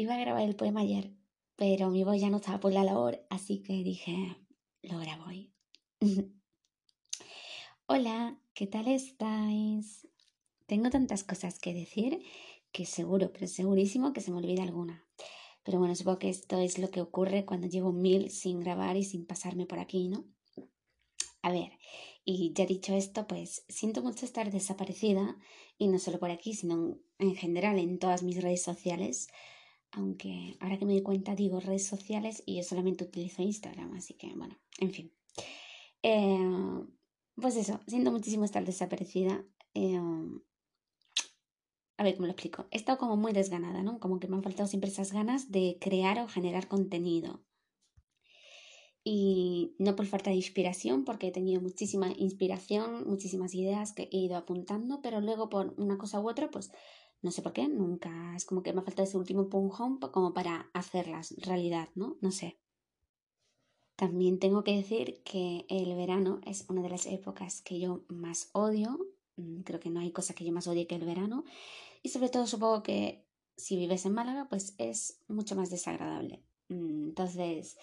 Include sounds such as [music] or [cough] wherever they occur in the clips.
iba a grabar el poema ayer, pero mi voz ya no estaba por la labor, así que dije, lo grabo hoy. [laughs] Hola, ¿qué tal estáis? Tengo tantas cosas que decir que seguro, pero segurísimo que se me olvida alguna. Pero bueno, supongo que esto es lo que ocurre cuando llevo mil sin grabar y sin pasarme por aquí, ¿no? A ver, y ya dicho esto, pues siento mucho estar desaparecida y no solo por aquí, sino en general en todas mis redes sociales. Aunque ahora que me doy cuenta digo redes sociales y yo solamente utilizo Instagram, así que bueno, en fin. Eh, pues eso, siento muchísimo estar desaparecida. Eh, a ver cómo lo explico. He estado como muy desganada, ¿no? Como que me han faltado siempre esas ganas de crear o generar contenido. Y no por falta de inspiración, porque he tenido muchísima inspiración, muchísimas ideas que he ido apuntando, pero luego por una cosa u otra, pues no sé por qué, nunca. Es como que me ha faltado ese último empujón como para hacerlas realidad, ¿no? No sé. También tengo que decir que el verano es una de las épocas que yo más odio. Mm, creo que no hay cosa que yo más odie que el verano. Y sobre todo supongo que si vives en Málaga, pues es mucho más desagradable. Mm, entonces,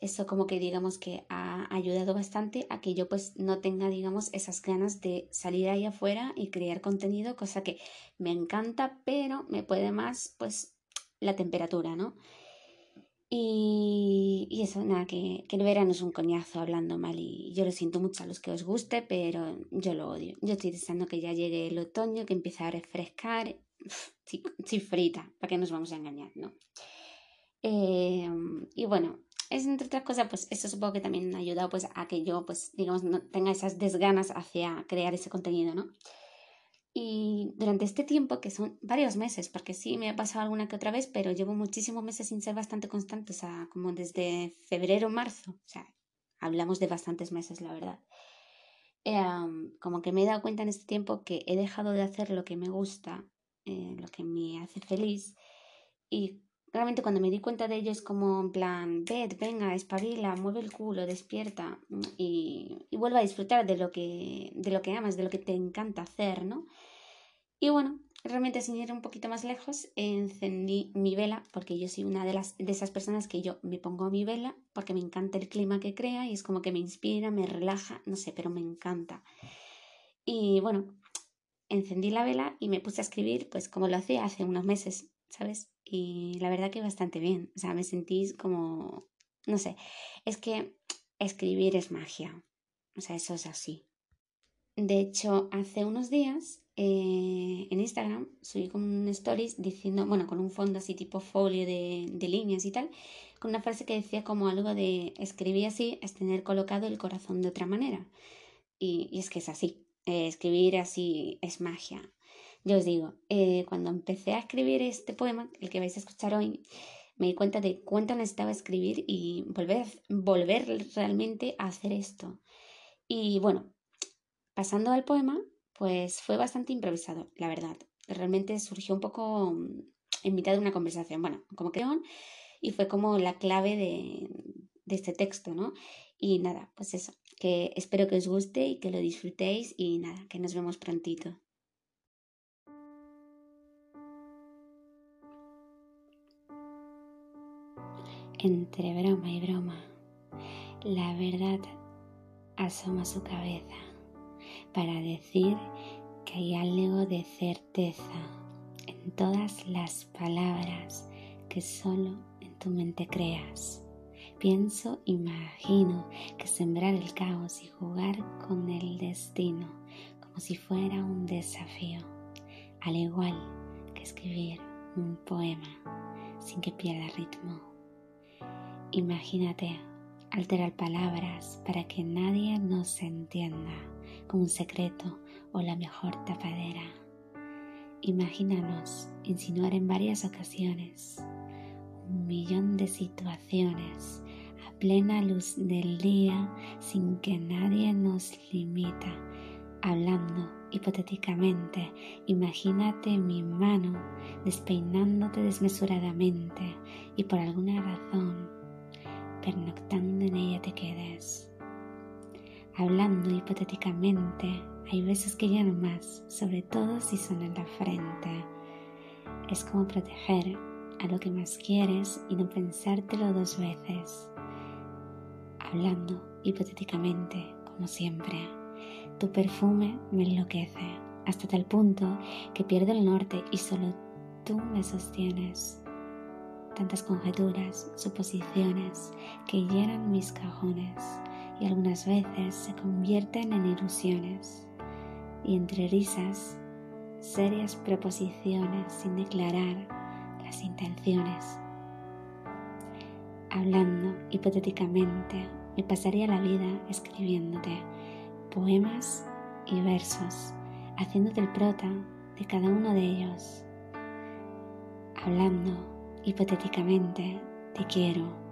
eso como que digamos que ha ayudado bastante a que yo pues no tenga digamos esas ganas de salir ahí afuera y crear contenido, cosa que me encanta, pero me puede más pues la temperatura, ¿no? Y, y eso, nada, que, que el verano es un coñazo hablando mal y yo lo siento mucho a los que os guste, pero yo lo odio. Yo estoy deseando que ya llegue el otoño, que empiece a refrescar. Estoy frita, ¿para qué nos vamos a engañar, no? Eh, y bueno, es entre otras cosas, pues eso supongo que también ha ayudado pues a que yo, pues digamos, no tenga esas desganas hacia crear ese contenido, ¿no? Y durante este tiempo, que son varios meses, porque sí me ha pasado alguna que otra vez, pero llevo muchísimos meses sin ser bastante constante, o sea, como desde febrero, marzo, o sea, hablamos de bastantes meses, la verdad. Eh, como que me he dado cuenta en este tiempo que he dejado de hacer lo que me gusta, eh, lo que me hace feliz, y realmente cuando me di cuenta de ello es como en plan, ved, venga, espabila, mueve el culo, despierta y, y vuelve a disfrutar de lo, que, de lo que amas, de lo que te encanta hacer, ¿no? Y bueno, realmente sin ir un poquito más lejos, encendí mi vela, porque yo soy una de, las, de esas personas que yo me pongo mi vela porque me encanta el clima que crea y es como que me inspira, me relaja, no sé, pero me encanta. Y bueno, encendí la vela y me puse a escribir, pues como lo hacía hace unos meses, ¿sabes? y la verdad que bastante bien. O sea, me sentís como, no sé, es que escribir es magia. O sea, eso es así. De hecho, hace unos días eh, en Instagram subí con un stories diciendo, bueno, con un fondo así tipo folio de, de líneas y tal, con una frase que decía como algo de escribir así es tener colocado el corazón de otra manera. Y, y es que es así. Eh, escribir así es magia. Yo os digo, eh, cuando empecé a escribir este poema, el que vais a escuchar hoy, me di cuenta de cuánto necesitaba escribir y volver, volver realmente a hacer esto. Y bueno, pasando al poema, pues fue bastante improvisado, la verdad. Realmente surgió un poco mm, en mitad de una conversación, bueno, como que y fue como la clave de, de este texto, ¿no? Y nada, pues eso, que espero que os guste y que lo disfrutéis y nada, que nos vemos prontito. Entre broma y broma, la verdad asoma su cabeza para decir que hay algo de certeza en todas las palabras que solo en tu mente creas. Pienso, imagino que sembrar el caos y jugar con el destino como si fuera un desafío, al igual que escribir un poema sin que pierda ritmo. Imagínate alterar palabras para que nadie nos entienda como un secreto o la mejor tapadera. Imagínanos insinuar en varias ocasiones un millón de situaciones a plena luz del día sin que nadie nos limita. Hablando hipotéticamente, imagínate mi mano despeinándote desmesuradamente y por alguna razón pernoctando en ella te quedes. Hablando hipotéticamente, hay veces que ya no más, sobre todo si son en la frente. Es como proteger a lo que más quieres y no pensártelo dos veces. Hablando hipotéticamente, como siempre, tu perfume me enloquece hasta tal punto que pierdo el norte y solo tú me sostienes. Tantas conjeturas, suposiciones que llenan mis cajones y algunas veces se convierten en ilusiones y entre risas, serias proposiciones sin declarar las intenciones. Hablando hipotéticamente, me pasaría la vida escribiéndote poemas y versos, haciéndote el prota de cada uno de ellos. Hablando hipotéticamente, te quiero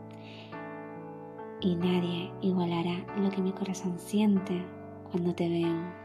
y nadie igualará lo que mi corazón siente cuando te veo.